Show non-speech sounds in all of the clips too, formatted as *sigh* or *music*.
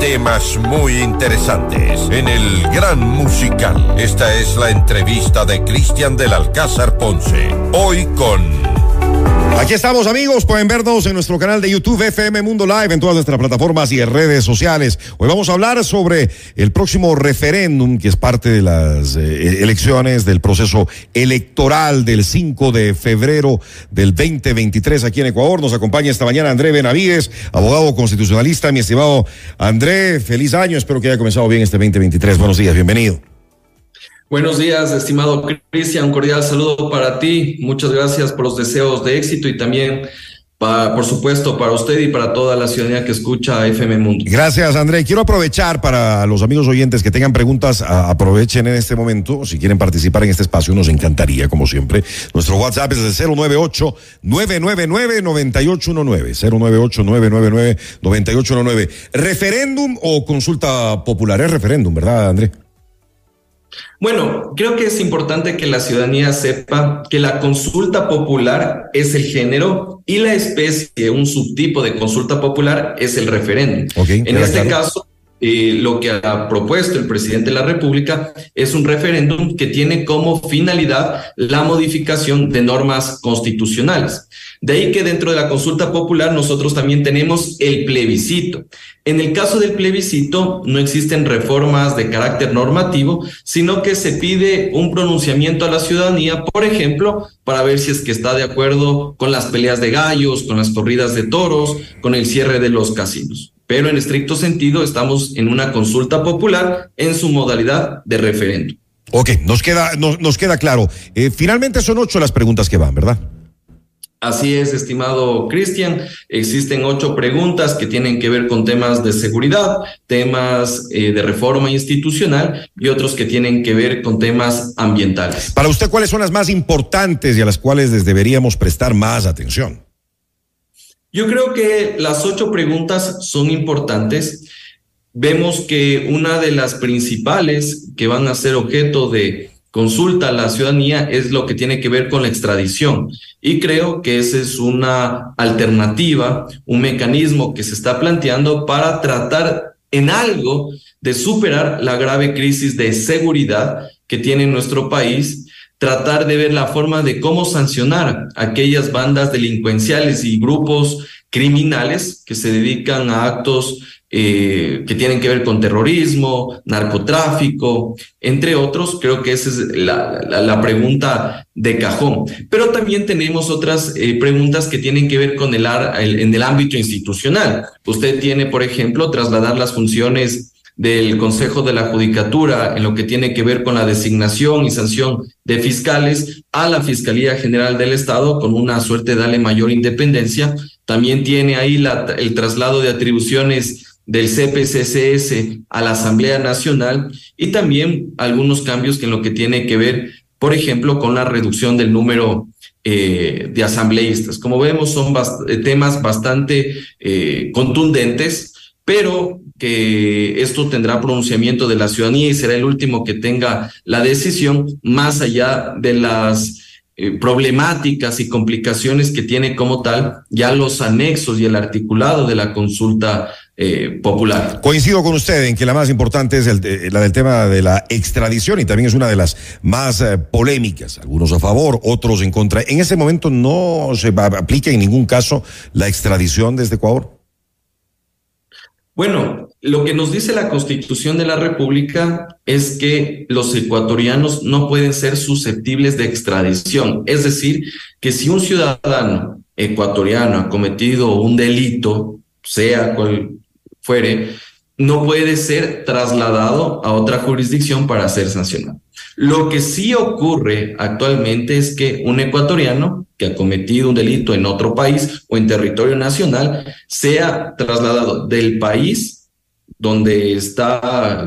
Temas muy interesantes en el Gran Musical. Esta es la entrevista de Cristian del Alcázar Ponce. Hoy con Aquí estamos amigos, pueden vernos en nuestro canal de YouTube FM Mundo Live, en todas nuestras plataformas y redes sociales. Hoy vamos a hablar sobre el próximo referéndum, que es parte de las eh, elecciones del proceso electoral del 5 de febrero del 2023 aquí en Ecuador. Nos acompaña esta mañana André Benavides, abogado constitucionalista. Mi estimado André, feliz año, espero que haya comenzado bien este 2023. Buenos días, bienvenido. Buenos días, estimado Cristian. Un cordial saludo para ti. Muchas gracias por los deseos de éxito y también, por supuesto, para usted y para toda la ciudadanía que escucha FM Mundo. Gracias, André. Quiero aprovechar para los amigos oyentes que tengan preguntas, aprovechen en este momento. Si quieren participar en este espacio, nos encantaría, como siempre. Nuestro WhatsApp es el 098-999-9819. 098-999-9819. ¿Referéndum o consulta popular? Es referéndum, ¿verdad, André? Bueno, creo que es importante que la ciudadanía sepa que la consulta popular es el género y la especie, un subtipo de consulta popular, es el referéndum. en este caso, eh, lo que ha propuesto el presidente de la República es un referéndum que tiene como finalidad la modificación de normas constitucionales. De ahí que dentro de la consulta popular nosotros también tenemos el plebiscito. En el caso del plebiscito no existen reformas de carácter normativo, sino que se pide un pronunciamiento a la ciudadanía, por ejemplo, para ver si es que está de acuerdo con las peleas de gallos, con las corridas de toros, con el cierre de los casinos pero en estricto sentido estamos en una consulta popular en su modalidad de referéndum. Ok, nos queda, nos, queda claro. Eh, finalmente son ocho las preguntas que van, ¿verdad? Así es, estimado Cristian. Existen ocho preguntas que tienen que ver con temas de seguridad, temas eh, de reforma institucional y otros que tienen que ver con temas ambientales. Para usted, ¿cuáles son las más importantes y a las cuales les deberíamos prestar más atención? Yo creo que las ocho preguntas son importantes. Vemos que una de las principales que van a ser objeto de consulta a la ciudadanía es lo que tiene que ver con la extradición. Y creo que esa es una alternativa, un mecanismo que se está planteando para tratar en algo de superar la grave crisis de seguridad que tiene nuestro país tratar de ver la forma de cómo sancionar aquellas bandas delincuenciales y grupos criminales que se dedican a actos eh, que tienen que ver con terrorismo, narcotráfico, entre otros. Creo que esa es la, pregunta de cajón. Pero también tenemos otras eh, preguntas que tienen que ver con el, el, en el ámbito institucional. Usted tiene, por ejemplo, trasladar las funciones del Consejo de la Judicatura en lo que tiene que ver con la designación y sanción de fiscales a la Fiscalía General del Estado con una suerte de darle mayor independencia. También tiene ahí el traslado de atribuciones del CPCCS a la Asamblea Nacional y también algunos cambios que en lo que tiene que ver, por ejemplo, con la reducción del número eh, de asambleístas. Como vemos, son eh, temas bastante eh, contundentes, pero que esto tendrá pronunciamiento de la ciudadanía y será el último que tenga la decisión, más allá de las eh, problemáticas y complicaciones que tiene como tal ya los anexos y el articulado de la consulta eh, popular. Coincido con usted en que la más importante es el, la del tema de la extradición y también es una de las más eh, polémicas, algunos a favor, otros en contra. En ese momento no se aplica en ningún caso la extradición desde Ecuador. Bueno, lo que nos dice la Constitución de la República es que los ecuatorianos no pueden ser susceptibles de extradición. Es decir, que si un ciudadano ecuatoriano ha cometido un delito, sea cual fuere, no puede ser trasladado a otra jurisdicción para ser sancionado. Lo que sí ocurre actualmente es que un ecuatoriano que ha cometido un delito en otro país o en territorio nacional sea trasladado del país donde está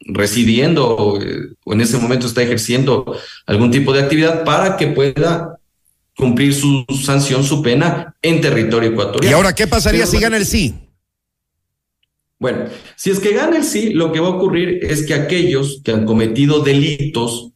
residiendo o, en ese momento está ejerciendo algún tipo de actividad para que pueda cumplir su sanción, su pena en territorio ecuatoriano. ¿Y ahora qué pasaría si gana el sí? Bueno, si es que gana el sí, lo que va a ocurrir es que aquellos que han cometido delitos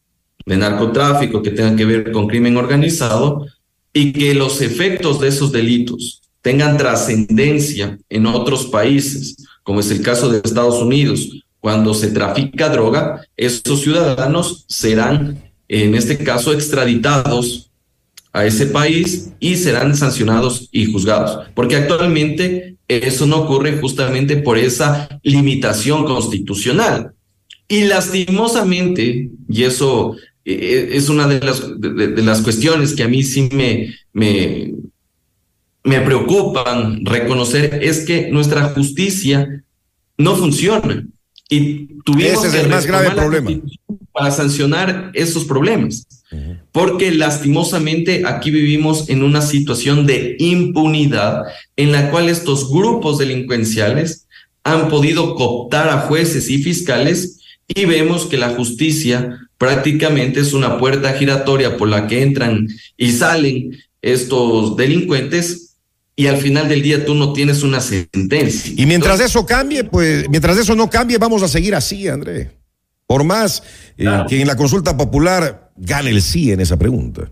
de narcotráfico que tengan que ver con crimen organizado y que los efectos de esos delitos tengan trascendencia en otros países, como es el caso de Estados Unidos, cuando se trafica droga, esos ciudadanos serán, en este caso, extraditados a ese país y serán sancionados y juzgados, porque actualmente eso no ocurre justamente por esa limitación constitucional. Y lastimosamente, y eso eh, eh, es una de las, de, las cuestiones que a mí sí me, me, me preocupan reconocer, es que nuestra justicia no funciona. Y tuvimos Ese es el más grave problema. Para sancionar esos problemas. Porque lastimosamente aquí vivimos en una situación de impunidad en la cual estos grupos delincuenciales han podido cooptar a jueces y fiscales y vemos que la justicia prácticamente es una puerta giratoria por la que entran y salen estos delincuentes y al final del día tú no tienes una sentencia. Y mientras eso cambie, pues mientras eso no cambie, vamos a seguir así, André. Por más eh, que en la consulta popular gane el sí en esa pregunta.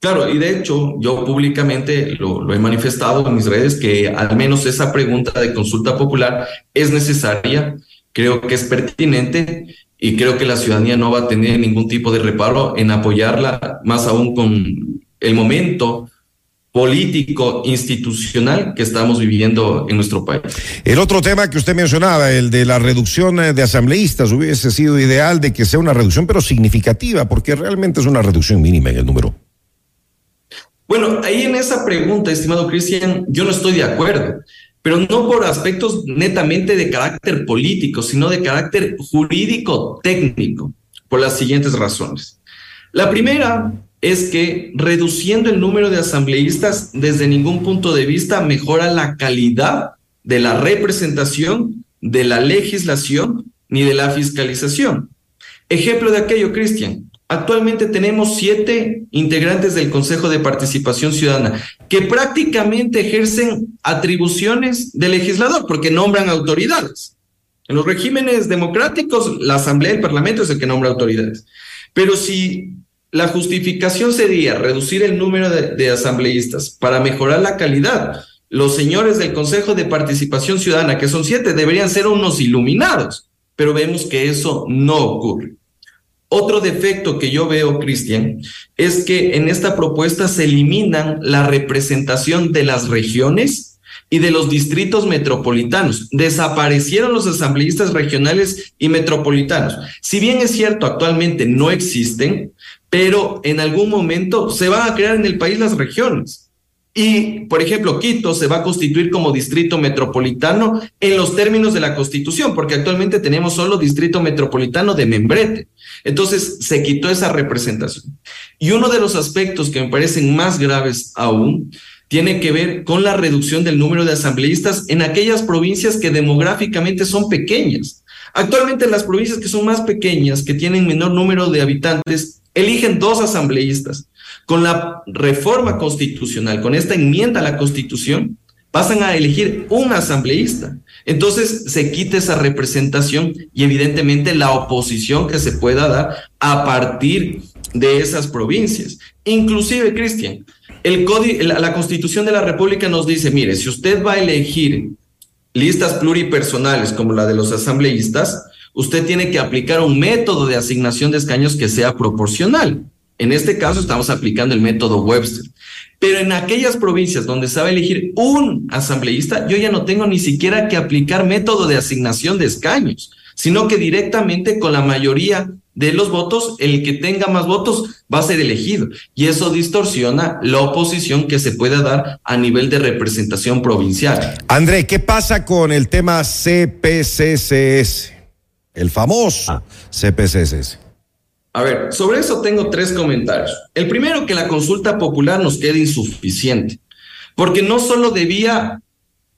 Claro, y de hecho yo públicamente lo, lo, he manifestado en mis redes que al menos esa pregunta de consulta popular es necesaria, creo que es pertinente y creo que la ciudadanía no va a tener ningún tipo de reparo en apoyarla, más aún con el momento político, institucional que estamos viviendo en nuestro país. El otro tema que usted mencionaba, el de la reducción eh, de asambleístas, hubiese sido ideal de que sea una reducción, pero significativa, porque realmente es una reducción mínima en el número. Bueno, ahí en esa pregunta, estimado Cristian, yo no estoy de acuerdo pero no por aspectos netamente de carácter político, sino de carácter jurídico técnico, por las siguientes razones. La primera es que reduciendo el número de asambleístas desde ningún punto de vista mejora la calidad de la representación, de la legislación ni de la fiscalización. Ejemplo de aquello, Cristian. Actualmente tenemos siete integrantes del Consejo de Participación Ciudadana que prácticamente ejercen atribuciones de legislador porque nombran autoridades. En los regímenes democráticos, la Asamblea del Parlamento es el que nombra autoridades. Pero si la justificación sería reducir el número de, asambleístas para mejorar la calidad, los señores del Consejo de Participación Ciudadana, que son siete, deberían ser unos iluminados, pero vemos que eso no ocurre. Otro defecto que yo veo, Cristian, es que en esta propuesta se eliminan la representación de las regiones y de los distritos metropolitanos. Desaparecieron los asambleístas regionales y metropolitanos. Si bien es cierto, actualmente no existen, pero en algún momento se van a crear en el país las regiones. Y, por ejemplo, Quito se va a constituir como distrito metropolitano en los términos de la Constitución, porque actualmente tenemos solo distrito metropolitano de Membrete. Entonces, se quitó esa representación. Y uno de los aspectos que me parecen más graves aún tiene que ver con la reducción del número de asambleístas en aquellas provincias que demográficamente son pequeñas. Actualmente las provincias que son más pequeñas, que tienen menor número de habitantes, eligen dos asambleístas con la reforma constitucional, con esta enmienda a la constitución, pasan a elegir un asambleísta. Entonces se quita esa representación y evidentemente la oposición que se pueda dar a partir de esas provincias. Inclusive, Cristian, el código, la constitución de la República nos dice, mire, si usted va a elegir listas pluripersonales como la de los asambleístas, usted tiene que aplicar un método de asignación de escaños que sea proporcional. En este caso estamos aplicando el método Webster. Pero en aquellas provincias donde a elegir un asambleísta, yo ya no tengo ni siquiera que aplicar método de asignación de escaños, sino que directamente con la mayoría de los votos, el que tenga más votos va a ser elegido. Y eso distorsiona la oposición que se pueda dar a nivel de representación provincial. André, ¿qué pasa con el tema CPCCS? El famoso ah. A ver, sobre eso tengo tres comentarios. El primero, que la consulta popular nos quede insuficiente, porque no solo debía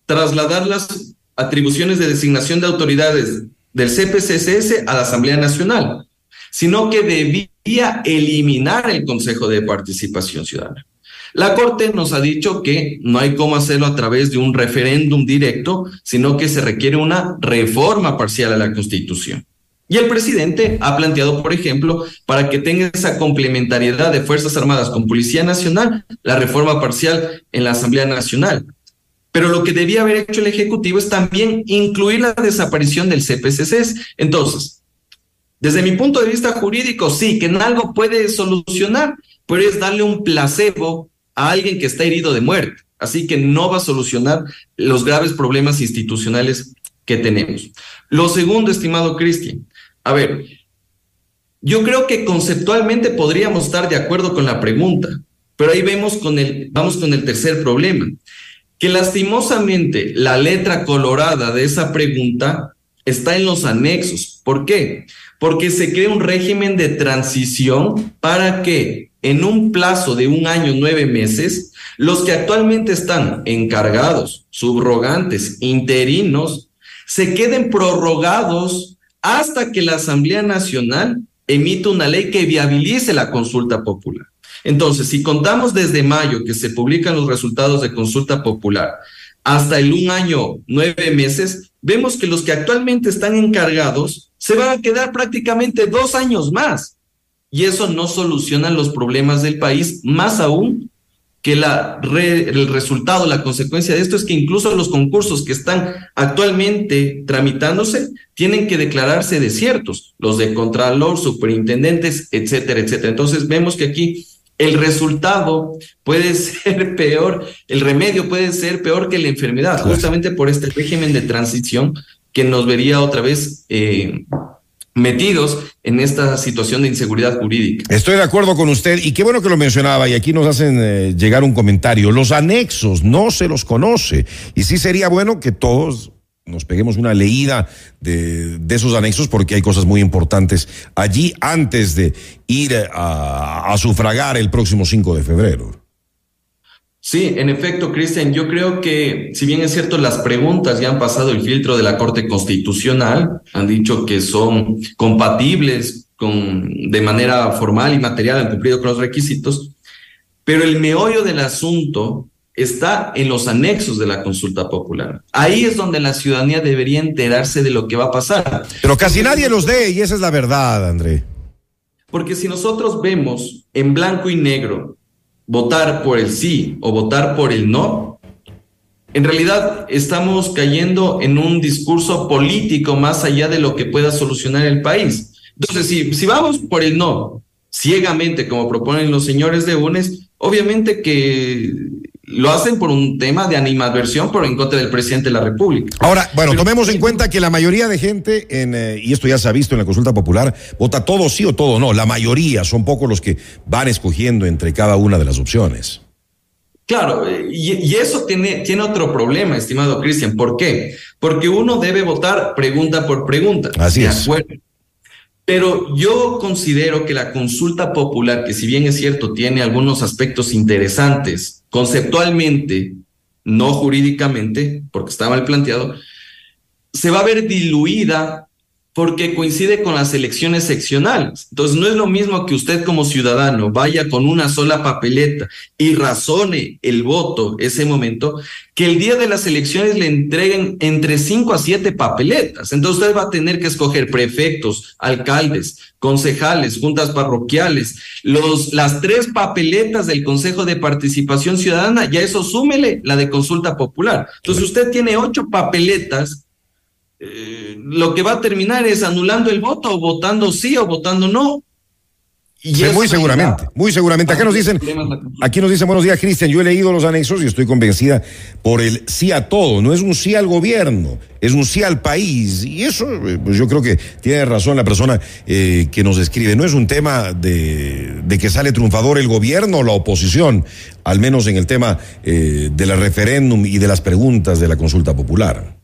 trasladar las atribuciones de designación de autoridades del CPCCS a la Asamblea Nacional, sino que debía eliminar el Consejo de Participación Ciudadana. La Corte nos ha dicho que no hay cómo hacerlo a través de un referéndum directo, sino que se requiere una reforma parcial a la Constitución. Y el presidente ha planteado, por ejemplo, para que tenga esa complementariedad de Fuerzas Armadas con Policía Nacional, la reforma parcial en la Asamblea Nacional. Pero lo que debía haber hecho el Ejecutivo es también incluir la desaparición del CPCC. Entonces, desde mi punto de vista jurídico, sí, que en algo puede solucionar, pero es darle un placebo a alguien que está herido de muerte. Así que no va a solucionar los graves problemas institucionales que tenemos. Lo segundo, estimado Cristian, a ver, yo creo que conceptualmente podríamos estar de acuerdo con la pregunta, pero ahí vemos con el, vamos con el tercer problema, que lastimosamente la letra colorada de esa pregunta está en los anexos. ¿Por qué? Porque se crea un régimen de transición para que en un plazo de un año, nueve meses, los que actualmente están encargados, subrogantes, interinos, se queden prorrogados hasta que la Asamblea Nacional emita una ley que viabilice la consulta popular. Entonces, si contamos desde mayo que se publican los resultados de consulta popular hasta el un año, nueve meses, vemos que los que actualmente están encargados se van a quedar prácticamente dos años más. Y eso no soluciona los problemas del país, más aún que la el resultado, la consecuencia de esto es que incluso los concursos que están actualmente tramitándose tienen que declararse desiertos, los de contralor, superintendentes, etcétera, etcétera. Entonces vemos que aquí el resultado puede *laughs* ser peor, el remedio puede ser peor que la enfermedad, justamente por este régimen de transición que nos vería otra vez eh, metidos en esta situación de inseguridad jurídica. Estoy de acuerdo con usted y qué bueno que lo mencionaba y aquí nos hacen eh, llegar un comentario. Los anexos no se los conoce y sí sería bueno que todos nos peguemos una leída de, de esos anexos porque hay cosas muy importantes allí antes de ir a, a sufragar el próximo 5 de febrero. Sí, en efecto, Cristian, yo creo que si bien es cierto, las preguntas ya han pasado el filtro de la Corte Constitucional, han dicho que son compatibles con, de manera formal y material, han cumplido con los requisitos, pero el meollo del asunto está en los anexos de la consulta popular. Ahí es donde la ciudadanía debería enterarse de lo que va a pasar. Pero casi nadie los dé y esa es la verdad, André. Porque si nosotros vemos en blanco y negro votar por el sí o votar por el no, en realidad estamos cayendo en un discurso político más allá de lo que pueda solucionar el país. Entonces, si, si vamos por el no ciegamente, como proponen los señores de UNES, obviamente que lo hacen por un tema de animadversión, pero en contra del presidente de la República. Ahora, bueno, tomemos en cuenta que la mayoría de gente, en, eh, y esto ya se ha visto en la consulta popular, vota todo sí o todo no. La mayoría, son pocos los que van escogiendo entre cada una de las opciones. Claro, y, y eso tiene, tiene otro problema, estimado Cristian. ¿Por qué? Porque uno debe votar pregunta por pregunta. Así de es. acuerdo. Pero yo considero que la consulta popular, que si bien es cierto, tiene algunos aspectos interesantes, conceptualmente, no jurídicamente, porque está mal planteado, se va a ver diluida porque coincide con las elecciones seccionales. Entonces, no es lo mismo que usted como ciudadano vaya con una sola papeleta y razone el voto ese momento, que el día de las elecciones le entreguen entre cinco a siete papeletas. Entonces, usted va a tener que escoger prefectos, alcaldes, concejales, juntas parroquiales, los, las tres papeletas del Consejo de Participación Ciudadana, ya eso súmele la de consulta popular. Entonces, usted tiene ocho papeletas eh, lo que va a terminar es anulando el voto, o votando sí o votando no. Y sí, muy seguramente, muy seguramente. Acá nos dicen, aquí nos dicen buenos días, Cristian. Yo he leído los anexos y estoy convencida por el sí a todo. No es un sí al gobierno, es un sí al país. Y eso, pues yo creo que tiene razón la persona eh, que nos escribe. No es un tema de, de, que sale triunfador el gobierno o la oposición, al menos en el tema eh, de la referéndum y de las preguntas de la consulta popular.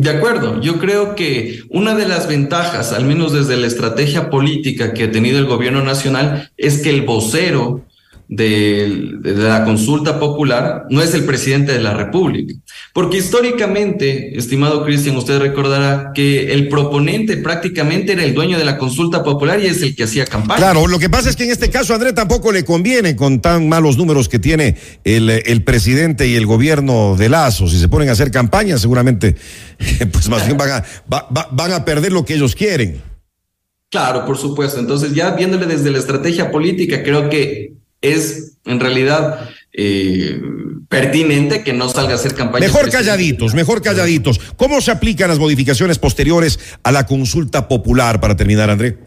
De acuerdo, yo creo que una de las ventajas, al menos desde la estrategia política que ha tenido el gobierno nacional, es que el vocero de, la consulta popular no es el presidente de la República. Porque históricamente, estimado Cristian, usted recordará que el proponente prácticamente era el dueño de la consulta popular y es el que hacía campaña. Claro, lo que pasa es que en este caso, André, tampoco le conviene con tan malos números que tiene el, el presidente y el gobierno de Lazo. Si se ponen a hacer campaña, seguramente, *laughs* pues más bien van a, van a perder lo que ellos quieren. Claro, por supuesto. Entonces, ya viéndole desde la estrategia política, creo que es en realidad eh, pertinente que no salga a hacer campaña. Mejor calladitos, mejor calladitos. ¿Cómo se aplican las modificaciones posteriores a la consulta popular para terminar, André?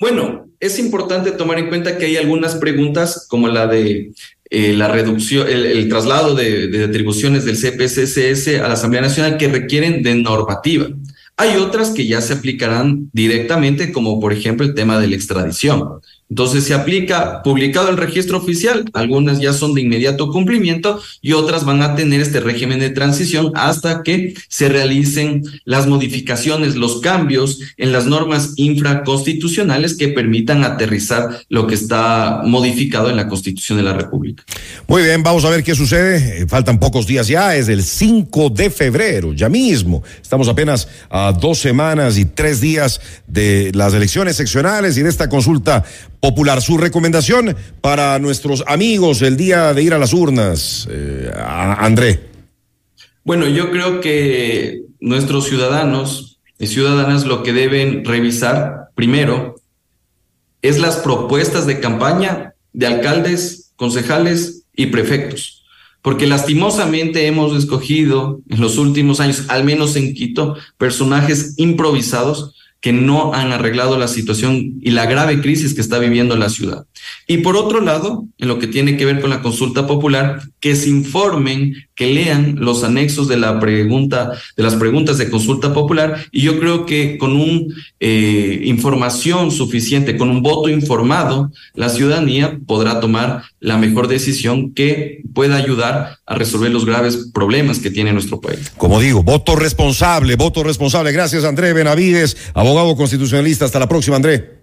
Bueno, es importante tomar en cuenta que hay algunas preguntas como la de eh, la reducción, el, traslado de, de, atribuciones del CPCSS a la Asamblea Nacional que requieren de normativa. Hay otras que ya se aplicarán directamente, como por ejemplo el tema de la extradición. Entonces se aplica publicado el registro oficial, algunas ya son de inmediato cumplimiento y otras van a tener este régimen de transición hasta que se realicen las modificaciones, los cambios en las normas infraconstitucionales que permitan aterrizar lo que está modificado en la Constitución de la República. Muy bien, vamos a ver qué sucede. Eh, faltan pocos días ya, es el 5 de febrero, ya mismo. Estamos apenas a dos semanas y tres días de las elecciones seccionales y de esta consulta popular. Su recomendación para nuestros amigos el día de ir a las urnas, eh, André. Bueno, yo creo que nuestros ciudadanos y ciudadanas lo que deben revisar primero es las propuestas de campaña de alcaldes, concejales y prefectos. Porque lastimosamente hemos escogido en los últimos años, al menos en Quito, personajes improvisados que no han arreglado la situación y la grave crisis que está viviendo la ciudad. Y por otro lado, en lo que tiene que ver con la consulta popular, que se informen, que lean los anexos de la pregunta, de las preguntas de consulta popular, y yo creo que con una eh, información suficiente, con un voto informado, la ciudadanía podrá tomar la mejor decisión que pueda ayudar a resolver los graves problemas que tiene nuestro país. Como digo, voto responsable, voto responsable. Gracias, André Benavides, abogado constitucionalista. Hasta la próxima, André.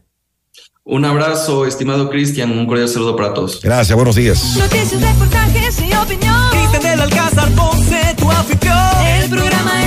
Un abrazo, estimado Cristian, un cordial saludo para todos. Gracias, buenos días. Noticias, reportajes y opinión. Cristian del Alcázar, Ponce, tu afición. El programa